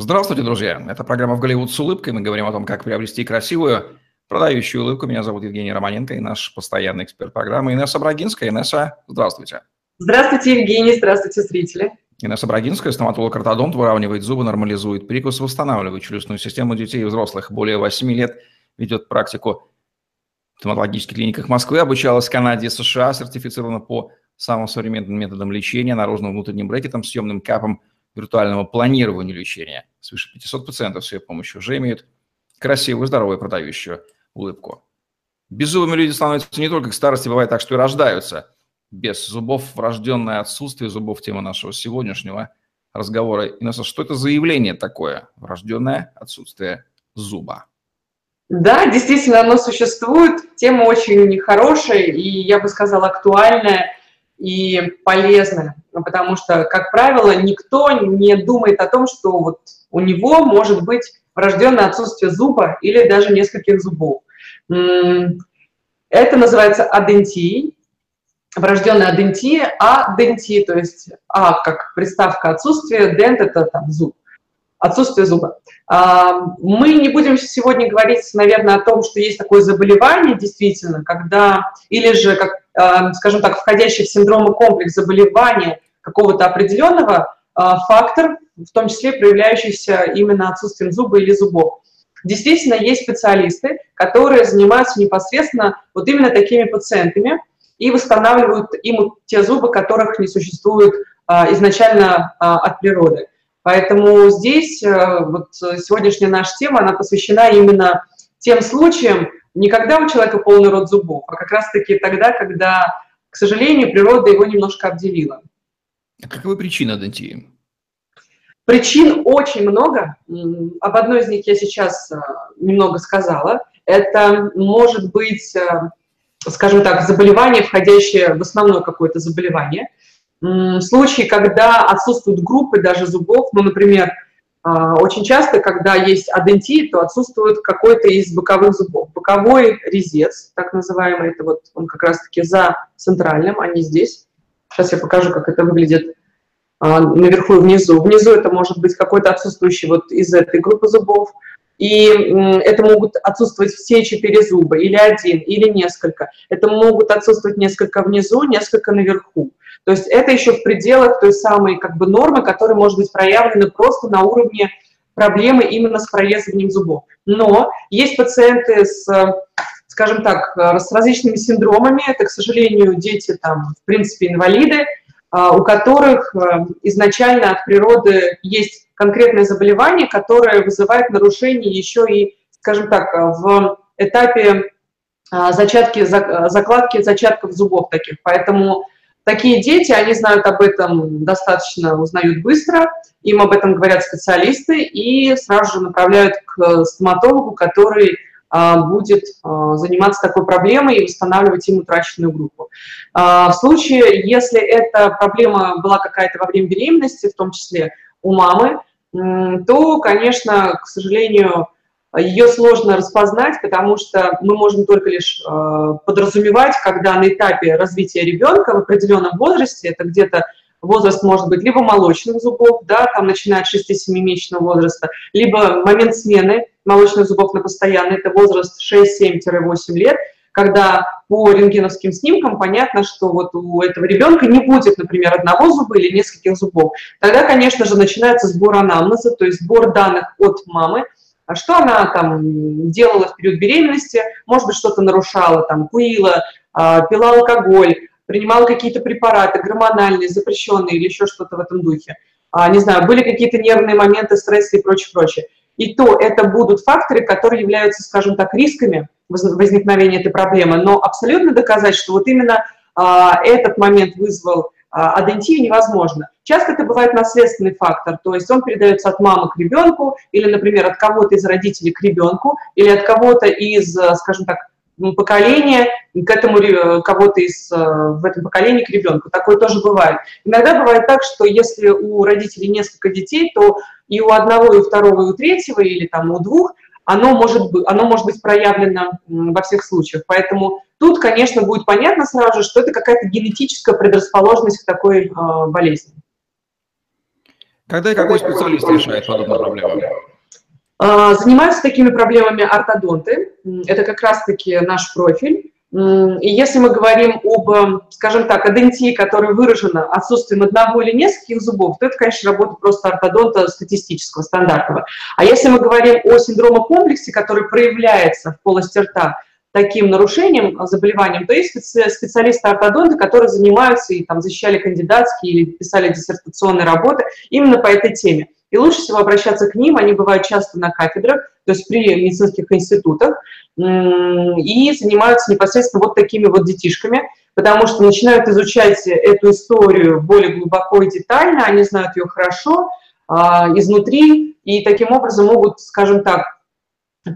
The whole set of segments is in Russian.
Здравствуйте, друзья! Это программа «В Голливуд с улыбкой». Мы говорим о том, как приобрести красивую, продающую улыбку. Меня зовут Евгений Романенко и наш постоянный эксперт программы Инесса Брагинская. Инесса, здравствуйте. Здравствуйте, Евгений. Здравствуйте, зрители. Инесса Брагинская, стоматолог-ортодонт, выравнивает зубы, нормализует прикус, восстанавливает челюстную систему детей и взрослых. Более 8 лет ведет практику в стоматологических клиниках Москвы, обучалась в Канаде и США, сертифицирована по самым современным методам лечения, наружным внутренним брекетом, съемным капом – виртуального планирования лечения. Свыше 500 пациентов с ее помощью уже имеют красивую, здоровую, продающую улыбку. Беззубыми люди становятся не только к старости, бывает так, что и рождаются. Без зубов врожденное отсутствие зубов – тема нашего сегодняшнего разговора. Инесса, что это за явление такое? Врожденное отсутствие зуба. Да, действительно, оно существует. Тема очень хорошая и, я бы сказала, актуальная и полезная, потому что, как правило, никто не думает о том, что вот у него может быть врожденное отсутствие зуба или даже нескольких зубов. Это называется адентией, врожденная адентия, адентия, то есть а как приставка отсутствия, дент – это там зуб отсутствие зуба. А, мы не будем сегодня говорить, наверное, о том, что есть такое заболевание действительно, когда, или же, как, а, скажем так, входящий в синдромы комплекс заболевания какого-то определенного а, фактор, в том числе проявляющийся именно отсутствием зуба или зубов. Действительно, есть специалисты, которые занимаются непосредственно вот именно такими пациентами и восстанавливают им те зубы, которых не существует изначально от природы. Поэтому здесь э, вот сегодняшняя наша тема, она посвящена именно тем случаям, не когда у человека полный рот зубов, а как раз-таки тогда, когда, к сожалению, природа его немножко обделила. А каковы причины адентии? Причин очень много. Об одной из них я сейчас э, немного сказала. Это может быть, э, скажем так, заболевание, входящее в основное какое-то заболевание – случаи, когда отсутствуют группы даже зубов, ну, например, очень часто, когда есть адентит, то отсутствует какой-то из боковых зубов. Боковой резец, так называемый, это вот он как раз-таки за центральным, а не здесь. Сейчас я покажу, как это выглядит а, наверху и внизу. Внизу это может быть какой-то отсутствующий вот из этой группы зубов. И это могут отсутствовать все четыре зуба, или один, или несколько. Это могут отсутствовать несколько внизу, несколько наверху. То есть это еще в пределах той самой как бы нормы, которая может быть проявлена просто на уровне проблемы именно с прорезыванием зубов. Но есть пациенты с, скажем так, с различными синдромами, это, к сожалению, дети там, в принципе, инвалиды, а, у которых э, изначально от природы есть конкретное заболевание, которое вызывает нарушение еще и, скажем так, в этапе зачатки, закладки зачатков зубов таких. Поэтому Такие дети, они знают об этом достаточно, узнают быстро, им об этом говорят специалисты и сразу же направляют к стоматологу, который а, будет а, заниматься такой проблемой и восстанавливать им утраченную группу. А, в случае, если эта проблема была какая-то во время беременности, в том числе у мамы, то, конечно, к сожалению, ее сложно распознать, потому что мы можем только лишь э, подразумевать, когда на этапе развития ребенка в определенном возрасте, это где-то возраст может быть либо молочных зубов, да, там начиная от 6-7-месячного возраста, либо момент смены молочных зубов на постоянный, это возраст 6-7-8 лет, когда по рентгеновским снимкам понятно, что вот у этого ребенка не будет, например, одного зуба или нескольких зубов. Тогда, конечно же, начинается сбор анамнеза, то есть сбор данных от мамы, что она там делала в период беременности, может быть, что-то нарушала, там, курила, а, пила алкоголь, принимала какие-то препараты гормональные, запрещенные или еще что-то в этом духе. А, не знаю, были какие-то нервные моменты, стрессы и прочее, прочее. И то это будут факторы, которые являются, скажем так, рисками возникновения этой проблемы, но абсолютно доказать, что вот именно а, этот момент вызвал а, адентию невозможно. Часто это бывает наследственный фактор, то есть он передается от мамы к ребенку, или, например, от кого-то из родителей к ребенку, или от кого-то из, э, скажем так, поколения к этому кого-то из э, в этом поколении к ребенку. Такое тоже бывает. Иногда бывает так, что если у родителей несколько детей, то и у одного, и у второго, и у третьего, или там у двух – оно может, быть, оно может быть проявлено во всех случаях. Поэтому тут, конечно, будет понятно сразу же, что это какая-то генетическая предрасположенность к такой э, болезни. Когда и какой специалист решает подобную проблему? А, занимаются такими проблемами ортодонты. Это как раз-таки наш профиль. И если мы говорим об, скажем так, адентии, которая выражена отсутствием одного или нескольких зубов, то это, конечно, работа просто ортодонта статистического, стандартного. А если мы говорим о синдромокомплексе, который проявляется в полости рта, таким нарушением, заболеванием, то есть специалисты-ортодонты, которые занимаются и там защищали кандидатские или писали диссертационные работы именно по этой теме. И лучше всего обращаться к ним, они бывают часто на кафедрах, то есть при медицинских институтах, и занимаются непосредственно вот такими вот детишками, потому что начинают изучать эту историю более глубоко и детально, они знают ее хорошо, а, изнутри, и таким образом могут, скажем так,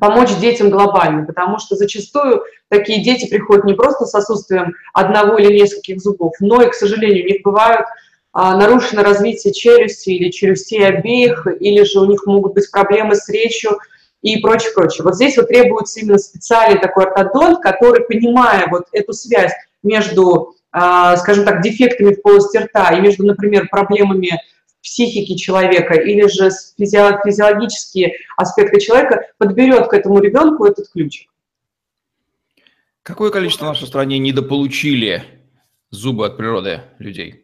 помочь детям глобально, потому что зачастую такие дети приходят не просто с отсутствием одного или нескольких зубов, но и, к сожалению, у них бывают нарушено развитие челюсти или челюстей обеих, или же у них могут быть проблемы с речью и прочее, прочее. Вот здесь вот требуется именно специальный такой ортодонт, который, понимая вот эту связь между, а, скажем так, дефектами в полости рта и между, например, проблемами психики человека или же физиологические аспекты человека, подберет к этому ребенку этот ключик. Какое количество в нашей стране недополучили зубы от природы людей?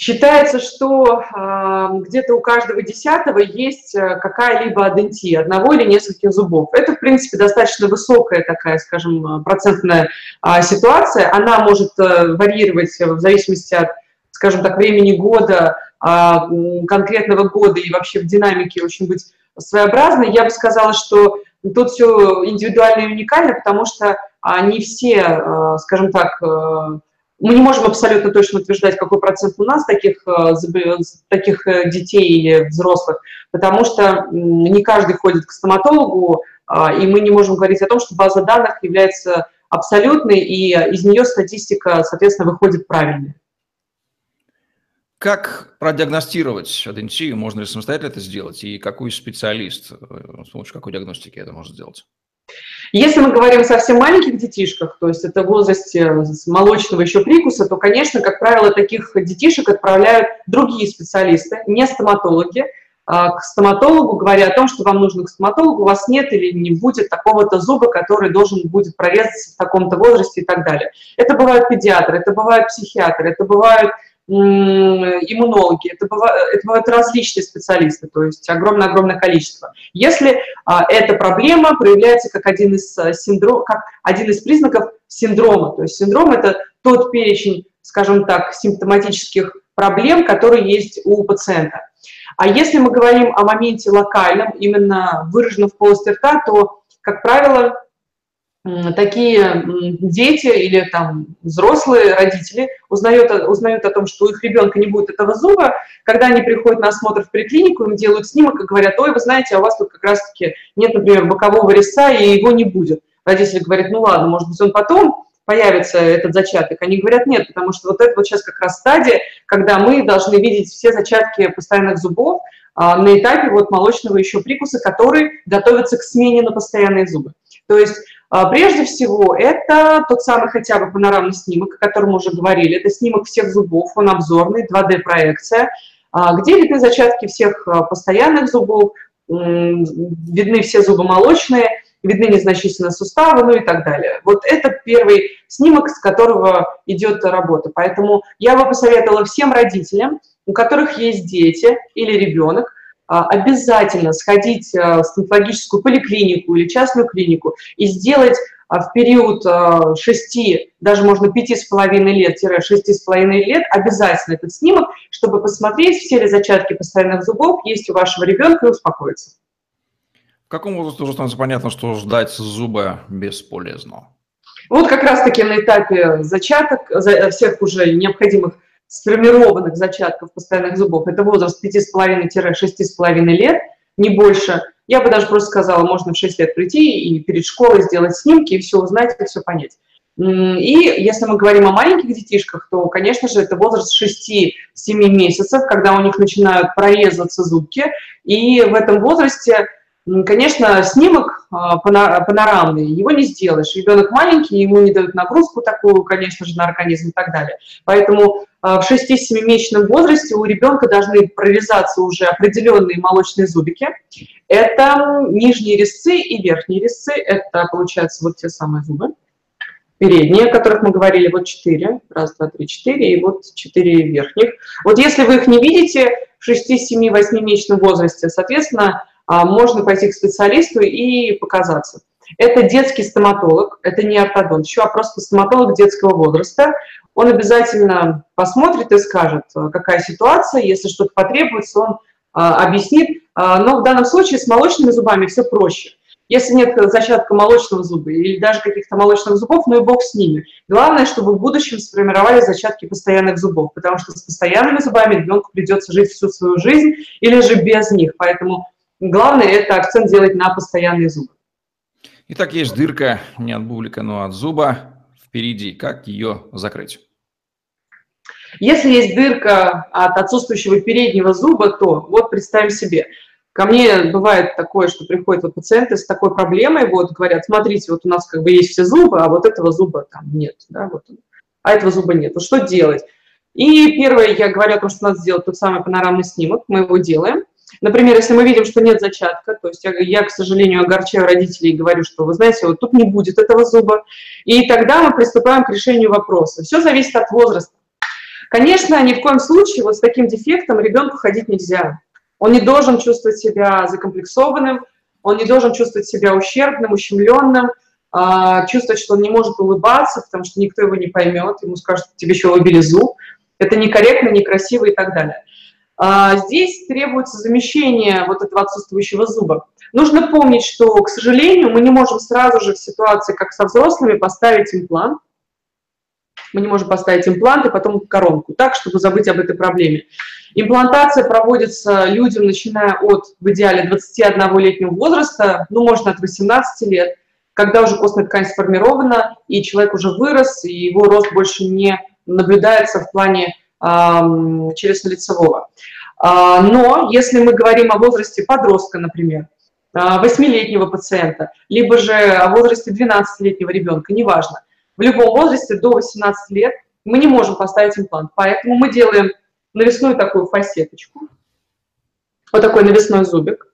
Считается, что э, где-то у каждого десятого есть э, какая-либо адентия, одного или нескольких зубов. Это, в принципе, достаточно высокая такая, скажем, процентная э, ситуация. Она может э, варьировать в зависимости от, скажем так, времени года, э, конкретного года и вообще в динамике очень быть своеобразной. Я бы сказала, что тут все индивидуально и уникально, потому что не все, э, скажем так, э, мы не можем абсолютно точно утверждать, какой процент у нас таких, э, таких э, детей или взрослых, потому что не каждый ходит к стоматологу, а, и мы не можем говорить о том, что база данных является абсолютной, и из нее статистика, соответственно, выходит правильной. Как продиагностировать адентию? Можно ли самостоятельно это сделать? И какой специалист, э, с помощью какой диагностики это может сделать? Если мы говорим о совсем маленьких детишках, то есть это в возрасте молочного еще прикуса, то, конечно, как правило, таких детишек отправляют другие специалисты, не стоматологи, а, к стоматологу, говоря о том, что вам нужно к стоматологу, у вас нет или не будет такого-то зуба, который должен будет прорезаться в таком-то возрасте и так далее. Это бывают педиатры, это бывают психиатры, это бывают иммунологи, это бывают, это бывают различные специалисты, то есть огромное-огромное количество. Если а, эта проблема проявляется как один из, а, синдром, как один из признаков синдрома, то есть синдром – это тот перечень, скажем так, симптоматических проблем, которые есть у пациента. А если мы говорим о моменте локальном, именно выраженном в полости рта, то, как правило, такие дети или там взрослые родители узнают, узнают о том, что у их ребенка не будет этого зуба, когда они приходят на осмотр в поликлинику, им делают снимок и говорят, ой, вы знаете, а у вас тут как раз-таки нет, например, бокового резца, и его не будет. Родители говорят, ну ладно, может быть, он потом появится этот зачаток. Они говорят, нет, потому что вот это вот сейчас как раз стадия, когда мы должны видеть все зачатки постоянных зубов а, на этапе вот молочного еще прикуса, который готовится к смене на постоянные зубы. То есть прежде всего, это тот самый хотя бы панорамный снимок, о котором мы уже говорили. Это снимок всех зубов, он обзорный, 2D-проекция, а, где видны зачатки всех а, постоянных зубов, видны все зубы молочные, видны незначительные суставы, ну и так далее. Вот это первый снимок, с которого идет работа. Поэтому я бы посоветовала всем родителям, у которых есть дети или ребенок, а, обязательно сходить а, в стоматологическую поликлинику или частную клинику и сделать а, в период 6, даже можно 5,5 лет-6,5 лет обязательно этот снимок, чтобы посмотреть, все ли зачатки постоянных зубов есть у вашего ребенка и успокоиться. В каком возрасте уже становится понятно, что ждать зуба бесполезно? Вот как раз-таки на этапе зачаток, всех уже необходимых сформированных зачатков постоянных зубов, это возраст 5,5-6,5 лет, не больше. Я бы даже просто сказала, можно в 6 лет прийти и перед школой сделать снимки, и все узнать, и все понять. И если мы говорим о маленьких детишках, то, конечно же, это возраст 6-7 месяцев, когда у них начинают прорезываться зубки, и в этом возрасте Конечно, снимок а, панорамный, его не сделаешь. Ребенок маленький, ему не дают нагрузку такую, конечно же, на организм и так далее. Поэтому а, в 6-7-месячном возрасте у ребенка должны прорезаться уже определенные молочные зубики. Это нижние резцы и верхние резцы. Это, получается, вот те самые зубы. Передние, о которых мы говорили, вот 4. Раз, два, три, четыре. И вот 4 верхних. Вот если вы их не видите в 6-7-8-месячном возрасте, соответственно, можно пойти к специалисту и показаться. Это детский стоматолог, это не ортодонт, еще, а просто стоматолог детского возраста. Он обязательно посмотрит и скажет, э, какая ситуация, если что-то потребуется, он а, объяснит. А, но в данном случае с молочными зубами все проще. Если нет зачатка молочного зуба или даже каких-то молочных зубов, ну и бог с ними. Главное, чтобы в будущем сформировали зачатки постоянных зубов, потому что с постоянными зубами ребенку придется жить всю свою жизнь или же без них. Поэтому главное это акцент делать на постоянные зубы. Итак, есть дырка не от бублика, но от зуба впереди. Как ее закрыть? Если есть дырка от отсутствующего переднего зуба, то вот представим себе, ко мне бывает такое, что приходят вот пациенты с такой проблемой, вот говорят, смотрите, вот у нас как бы есть все зубы, а вот этого зуба там нет, да, вот, а этого зуба нет. Вот что делать? И первое, я говорю о том, что надо сделать тот самый панорамный снимок, мы его делаем. Например, если мы видим, что нет зачатка, то есть я, я, к сожалению, огорчаю родителей и говорю, что, вы знаете, вот тут не будет этого зуба, и тогда мы приступаем к решению вопроса. Все зависит от возраста. Конечно, ни в коем случае вот с таким дефектом ребенку ходить нельзя. Он не должен чувствовать себя закомплексованным, он не должен чувствовать себя ущербным, ущемленным, а, чувствовать, что он не может улыбаться, потому что никто его не поймет, ему скажут, тебе еще улыбили зуб. Это некорректно, некрасиво и так далее. А, здесь требуется замещение вот этого отсутствующего зуба. Нужно помнить, что, к сожалению, мы не можем сразу же в ситуации, как со взрослыми, поставить имплант. Мы не можем поставить имплант и потом коронку, так, чтобы забыть об этой проблеме. Имплантация проводится людям, начиная от, в идеале, 21-летнего возраста, ну, можно от 18 лет, когда уже костная ткань сформирована, и человек уже вырос, и его рост больше не наблюдается в плане челюстно-лицевого. А, но если мы говорим о возрасте подростка, например, 8-летнего а, пациента, либо же о возрасте 12-летнего ребенка, неважно, в любом возрасте до 18 лет мы не можем поставить имплант. Поэтому мы делаем навесную такую фасеточку, вот такой навесной зубик,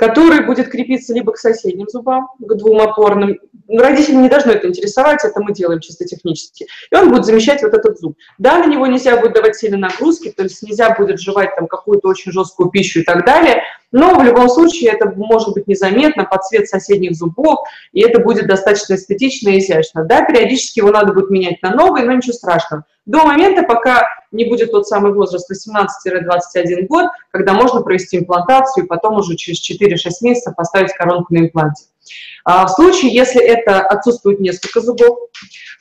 который будет крепиться либо к соседним зубам, к двум опорным. Но родители не должны это интересовать, это мы делаем чисто технически. И он будет замещать вот этот зуб. Да, на него нельзя будет давать сильные нагрузки, то есть нельзя будет жевать там какую-то очень жесткую пищу и так далее, но в любом случае это может быть незаметно под цвет соседних зубов, и это будет достаточно эстетично и изящно. Да, периодически его надо будет менять на новый, но ничего страшного. До момента, пока не будет тот самый возраст 18-21 год, когда можно провести имплантацию и потом уже через 4-6 месяцев поставить коронку на импланте. А в случае, если это отсутствует несколько зубов,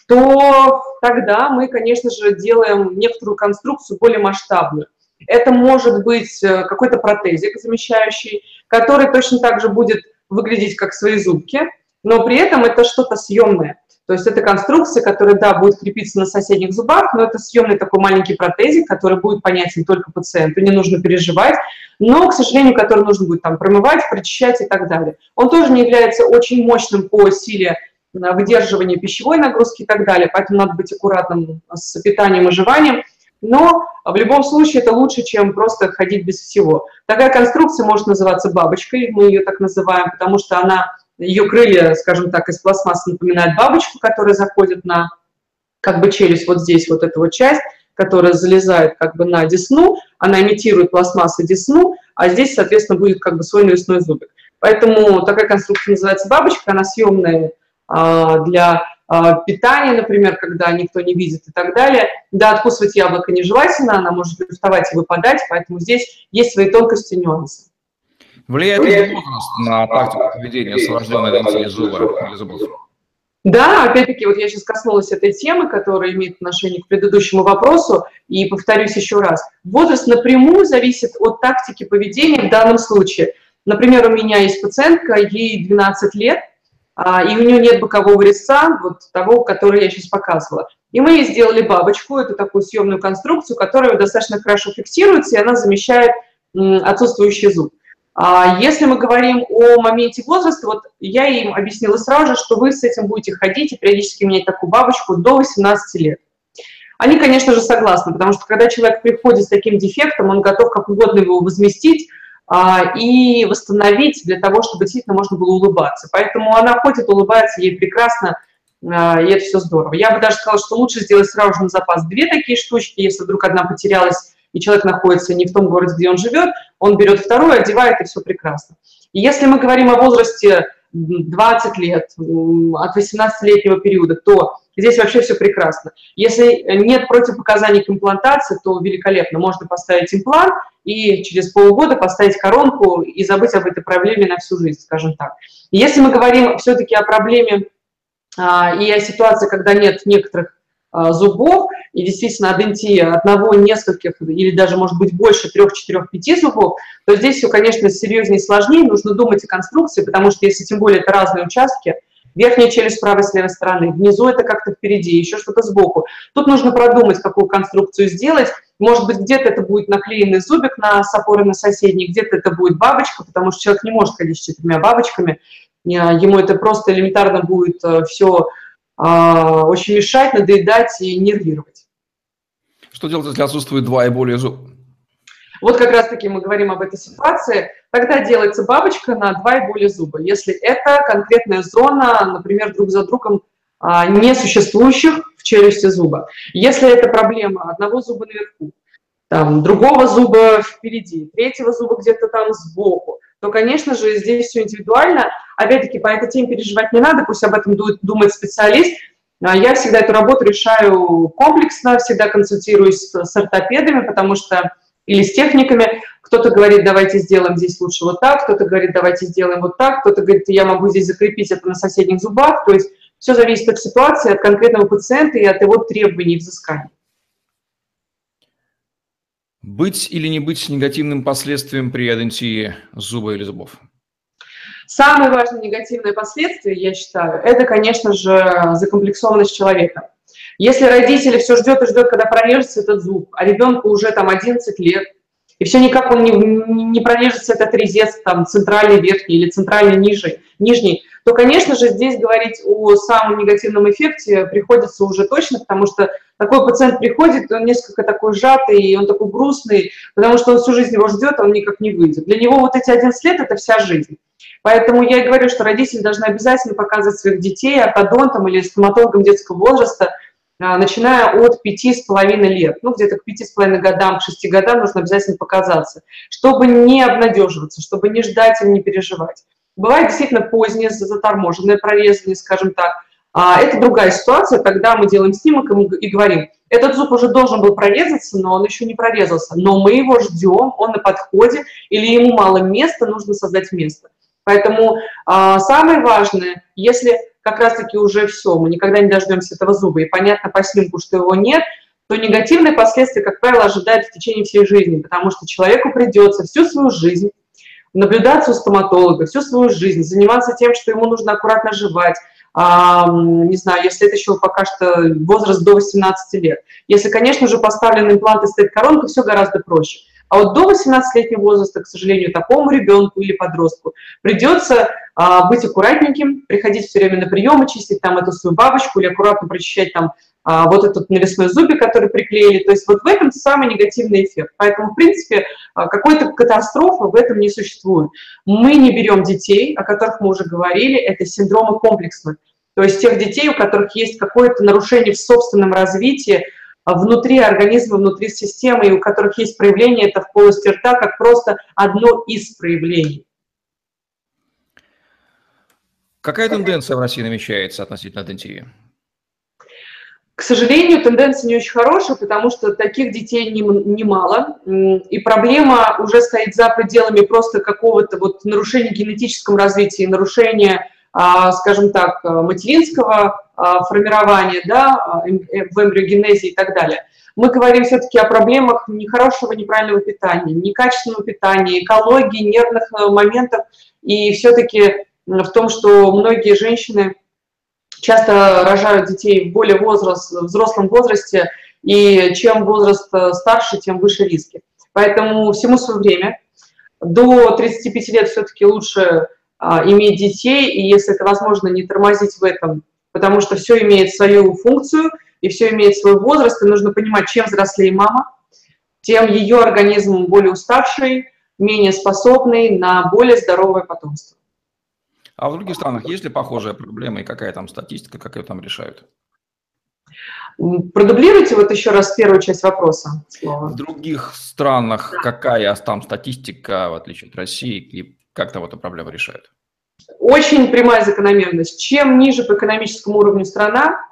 то тогда мы, конечно же, делаем некоторую конструкцию более масштабную. Это может быть э, какой-то протезик замещающий, который точно так же будет выглядеть как свои зубки, но при этом это что-то съемное. То есть это конструкция, которая, да, будет крепиться на соседних зубах, но это съемный такой маленький протезик, который будет понятен только пациенту, не нужно переживать, но, к сожалению, который нужно будет там промывать, прочищать и так далее. Он тоже не является очень мощным по силе э, выдерживания пищевой нагрузки и так далее, поэтому надо быть аккуратным с питанием и жеванием. Но в любом случае это лучше, чем просто ходить без всего. Такая конструкция может называться бабочкой, мы ее так называем, потому что она, ее крылья, скажем так, из пластмассы напоминают бабочку, которая заходит на как бы челюсть вот здесь, вот эта вот часть, которая залезает как бы на десну, она имитирует пластмассу десну, а здесь, соответственно, будет как бы свой навесной зубик. Поэтому такая конструкция называется бабочка, она съемная а, для питание, например, когда никто не видит и так далее. Да, откусывать яблоко нежелательно, она может вставать и выпадать, поэтому здесь есть свои тонкости и нюансы. Влияет ли возраст на практику поведения с дентией зуба или зубов? Да, опять-таки, вот я сейчас коснулась этой темы, которая имеет отношение к предыдущему вопросу, и повторюсь еще раз. Возраст напрямую зависит от тактики поведения в данном случае. Например, у меня есть пациентка, ей 12 лет, а, и у нее нет бокового резца, вот того, который я сейчас показывала. И мы сделали бабочку, это такую съемную конструкцию, которая достаточно хорошо фиксируется, и она замещает отсутствующий зуб. А если мы говорим о моменте возраста, вот я им объяснила сразу же, что вы с этим будете ходить и периодически менять такую бабочку до 18 лет. Они, конечно же, согласны, потому что когда человек приходит с таким дефектом, он готов как угодно его возместить а, и восстановить для того, чтобы действительно можно было улыбаться. Поэтому она ходит, улыбается, ей прекрасно, а, и это все здорово. Я бы даже сказала, что лучше сделать сразу же на запас две такие штучки, если вдруг одна потерялась, и человек находится не в том городе, где он живет, он берет вторую, одевает, и все прекрасно. И если мы говорим о возрасте 20 лет, от 18-летнего периода, то здесь вообще все прекрасно. Если нет противопоказаний к имплантации, то великолепно. Можно поставить имплант и через полгода поставить коронку и забыть об этой проблеме на всю жизнь, скажем так. если мы говорим все-таки о проблеме а, и о ситуации, когда нет некоторых зубов, и действительно адентия одного, нескольких или даже, может быть, больше трех, четырех, пяти зубов, то здесь все, конечно, серьезнее и сложнее, нужно думать о конструкции, потому что если тем более это разные участки, верхняя челюсть правой с левой стороны, внизу это как-то впереди, еще что-то сбоку. Тут нужно продумать, какую конструкцию сделать. Может быть, где-то это будет наклеенный зубик на с опорой на соседний, где-то это будет бабочка, потому что человек не может ходить с четырьмя бабочками, ему это просто элементарно будет э, все а, очень мешать, надоедать и нервировать. Что делать, если отсутствует два и более зуб? Вот как раз-таки мы говорим об этой ситуации. Тогда делается бабочка на два и более зуба. Если это конкретная зона, например, друг за другом а, несуществующих в челюсти зуба. Если это проблема одного зуба наверху, там, другого зуба впереди, третьего зуба где-то там сбоку, то, конечно же, здесь все индивидуально. Опять-таки, по этой теме переживать не надо, пусть об этом думает специалист. А я всегда эту работу решаю комплексно, всегда консультируюсь с ортопедами, потому что или с техниками. Кто-то говорит, давайте сделаем здесь лучше вот так, кто-то говорит, давайте сделаем вот так, кто-то говорит, я могу здесь закрепить это на соседних зубах. То есть все зависит от ситуации, от конкретного пациента и от его требований и взысканий. Быть или не быть негативным последствием при адентии зуба или зубов? Самое важное негативное последствие, я считаю, это, конечно же, закомплексованность человека. Если родители все ждет и ждет, когда прорежется этот зуб, а ребенку уже там 11 лет, и все никак он не, не прорежется этот резец, там, центральный верхний или центральный нижний, нижний, то, конечно же, здесь говорить о самом негативном эффекте приходится уже точно, потому что такой пациент приходит, он несколько такой сжатый, и он такой грустный, потому что он всю жизнь его ждет, а он никак не выйдет. Для него вот эти 11 лет – это вся жизнь. Поэтому я и говорю, что родители должны обязательно показывать своих детей ортодонтам или стоматологам детского возраста, а, начиная от 5,5 лет, ну где-то к 5,5 годам, к 6 годам нужно обязательно показаться, чтобы не обнадеживаться, чтобы не ждать или не переживать. Бывает действительно позднее заторможенное прорезание, скажем так. А это другая ситуация, когда мы делаем снимок и говорим, этот зуб уже должен был прорезаться, но он еще не прорезался, но мы его ждем, он на подходе, или ему мало места, нужно создать место. Поэтому а, самое важное, если как раз-таки уже все, мы никогда не дождемся этого зуба, и понятно по снимку, что его нет, то негативные последствия, как правило, ожидают в течение всей жизни, потому что человеку придется всю свою жизнь наблюдаться у стоматолога, всю свою жизнь, заниматься тем, что ему нужно аккуратно жевать, а, не знаю, если это еще пока что возраст до 18 лет. Если, конечно же, имплант и стоит коронка, все гораздо проще. А вот до 18-летнего возраста, к сожалению, такому ребенку или подростку придется а, быть аккуратненьким, приходить все время на приемы, чистить там эту свою бабочку или аккуратно прочищать там а, вот этот навесной зубик, который приклеили. То есть вот в этом самый негативный эффект. Поэтому, в принципе, а, какой-то катастрофы в этом не существует. Мы не берем детей, о которых мы уже говорили, это синдромы комплексных. То есть тех детей, у которых есть какое-то нарушение в собственном развитии, внутри организма, внутри системы, и у которых есть проявление это в полости рта, как просто одно из проявлений. Какая тенденция в России намечается относительно дентии? К сожалению, тенденция не очень хорошая, потому что таких детей немало, и проблема уже стоит за пределами просто какого-то вот нарушения генетическом развитии, нарушения, а, скажем так, материнского а, формирования, да, а, эм, э, в эмбриогенезе и так далее. Мы говорим все-таки о проблемах нехорошего, неправильного питания, некачественного питания, экологии, нервных э, моментов, и все-таки в том, что многие женщины часто рожают детей в более возраст, взрослом возрасте, и чем возраст э, старше, тем выше риски. Поэтому всему свое время. до 35 лет все-таки лучше а, иметь детей, и если это возможно, не тормозить в этом, потому что все имеет свою функцию, и все имеет свой возраст, и нужно понимать, чем взрослее мама, тем ее организм более уставший, менее способный на более здоровое потомство. А в других странах есть ли похожая проблема, и какая там статистика, как ее там решают? Продублируйте вот еще раз первую часть вопроса. Слово. В других странах да. какая там статистика, в отличие от России, и как там эту проблему решают? Очень прямая закономерность. Чем ниже по экономическому уровню страна,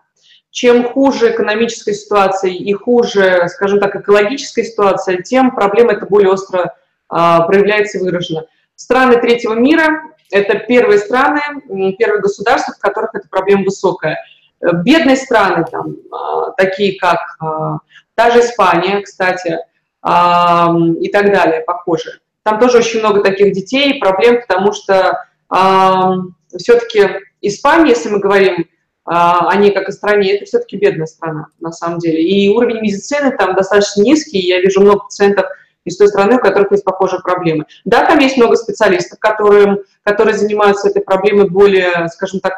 чем хуже экономическая ситуация и хуже, скажем так, экологическая ситуация, тем проблема это более остро а, проявляется и выражена. Страны третьего мира – это первые страны, первые государства, в которых эта проблема высокая. Бедные страны, там, а, такие как а, та же Испания, кстати, а, и так далее, похожие. Там тоже очень много таких детей, проблем, потому что все-таки Испания, если мы говорим о ней как о стране, это все-таки бедная страна, на самом деле. И уровень медицины там достаточно низкий, я вижу много пациентов из той страны, у которых есть похожие проблемы. Да, там есть много специалистов, которые, которые занимаются этой проблемой более, скажем так,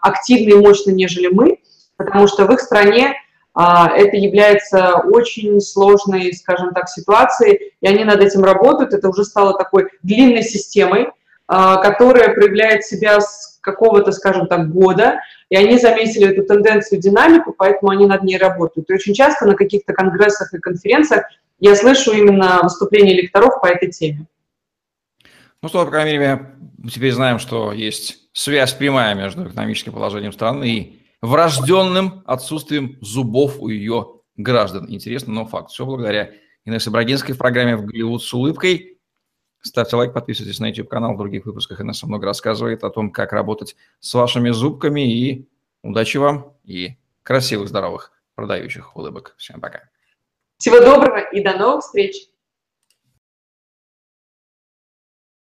активно и мощно, нежели мы, потому что в их стране а, это является очень сложной, скажем так, ситуацией, и они над этим работают. Это уже стало такой длинной системой, а, которая проявляет себя с какого-то, скажем так, года, и они заметили эту тенденцию, динамику, поэтому они над ней работают. И очень часто на каких-то конгрессах и конференциях я слышу именно выступления лекторов по этой теме. Ну что, по крайней мере, мы теперь знаем, что есть связь прямая между экономическим положением страны и врожденным отсутствием зубов у ее граждан. Интересно, но факт. Все благодаря Инессе Брагинской в программе «В Голливуд с улыбкой». Ставьте лайк, подписывайтесь на YouTube-канал. В других выпусках Инесса много рассказывает о том, как работать с вашими зубками. И удачи вам, и красивых, здоровых, продающих улыбок. Всем пока. Всего доброго и до новых встреч!